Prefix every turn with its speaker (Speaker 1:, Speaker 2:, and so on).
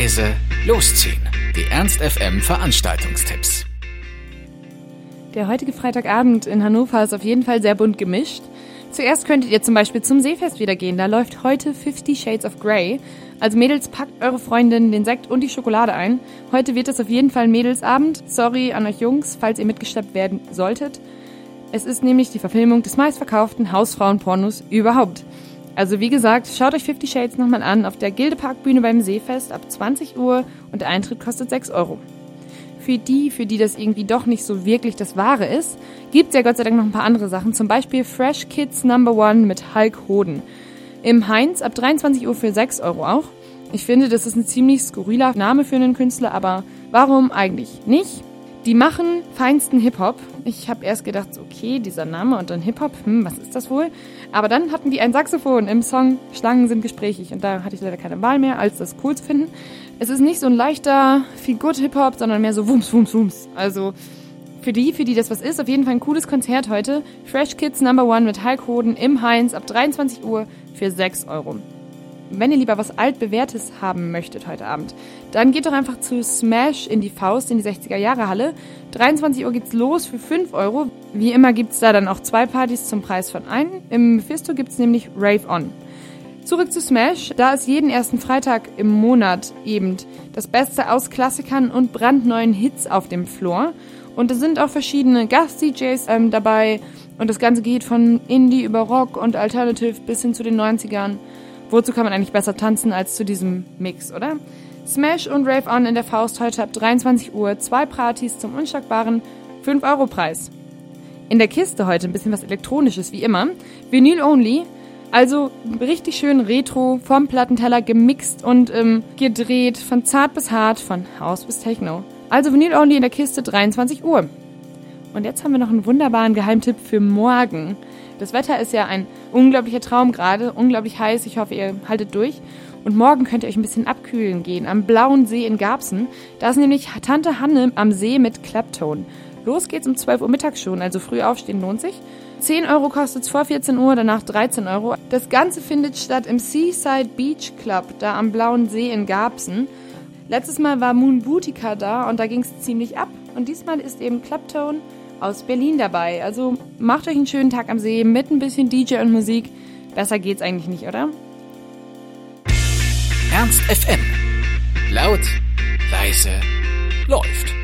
Speaker 1: leise, losziehen. Die Ernst FM Veranstaltungstipps.
Speaker 2: Der heutige Freitagabend in Hannover ist auf jeden Fall sehr bunt gemischt. Zuerst könntet ihr zum Beispiel zum Seefest wieder gehen. Da läuft heute Fifty Shades of Grey. Also Mädels, packt eure Freundin den Sekt und die Schokolade ein. Heute wird es auf jeden Fall Mädelsabend. Sorry an euch Jungs, falls ihr mitgeschleppt werden solltet. Es ist nämlich die Verfilmung des meistverkauften Hausfrauenpornos überhaupt. Also wie gesagt, schaut euch Fifty Shades nochmal an auf der Gildeparkbühne beim Seefest ab 20 Uhr und der Eintritt kostet 6 Euro. Für die, für die das irgendwie doch nicht so wirklich das Wahre ist, gibt's ja Gott sei Dank noch ein paar andere Sachen. Zum Beispiel Fresh Kids Number One mit Hulk Hoden. Im Heinz ab 23 Uhr für 6 Euro auch. Ich finde, das ist ein ziemlich skurriler Name für einen Künstler, aber warum eigentlich nicht? Die machen feinsten Hip-Hop. Ich habe erst gedacht, okay, dieser Name und dann Hip-Hop, hm, was ist das wohl? Aber dann hatten die ein Saxophon im Song Schlangen sind gesprächig und da hatte ich leider keine Wahl mehr, als das cool zu finden. Es ist nicht so ein leichter Feel-Good-Hip-Hop, sondern mehr so Wumms, Wumms, Wumms. Also für die, für die das was ist, auf jeden Fall ein cooles Konzert heute. Fresh Kids Number One mit Hulk Hoden im Heinz ab 23 Uhr für 6 Euro wenn ihr lieber was altbewährtes haben möchtet heute Abend, dann geht doch einfach zu Smash in die Faust in die 60er Jahre Halle. 23 Uhr geht's los für 5 Euro. Wie immer gibt's da dann auch zwei Partys zum Preis von einem. Im Mephisto gibt's nämlich Rave On. Zurück zu Smash. Da ist jeden ersten Freitag im Monat eben das Beste aus Klassikern und brandneuen Hits auf dem Floor. Und es sind auch verschiedene Gast-DJs ähm, dabei. Und das Ganze geht von Indie über Rock und Alternative bis hin zu den 90ern. Wozu kann man eigentlich besser tanzen als zu diesem Mix, oder? Smash und Rave On in der Faust heute ab 23 Uhr. Zwei Partys zum unschlagbaren 5-Euro-Preis. In der Kiste heute ein bisschen was Elektronisches, wie immer. Vinyl Only. Also richtig schön retro, vom Plattenteller gemixt und ähm, gedreht, von zart bis hart, von House bis Techno. Also Vinyl Only in der Kiste 23 Uhr. Und jetzt haben wir noch einen wunderbaren Geheimtipp für morgen. Das Wetter ist ja ein unglaublicher Traum gerade, unglaublich heiß. Ich hoffe, ihr haltet durch. Und morgen könnt ihr euch ein bisschen abkühlen gehen am Blauen See in Garbsen. Da ist nämlich Tante Hanne am See mit Clapton. Los geht's um 12 Uhr mittags schon, also früh aufstehen lohnt sich. 10 Euro kostet's vor 14 Uhr, danach 13 Euro. Das Ganze findet statt im Seaside Beach Club, da am Blauen See in Garbsen. Letztes Mal war Moon Boutica da und da ging's ziemlich ab. Und diesmal ist eben Clapton aus Berlin dabei. Also macht euch einen schönen Tag am See mit ein bisschen DJ und Musik. Besser geht's eigentlich nicht, oder?
Speaker 1: Ernst FM. Laut, leise, läuft.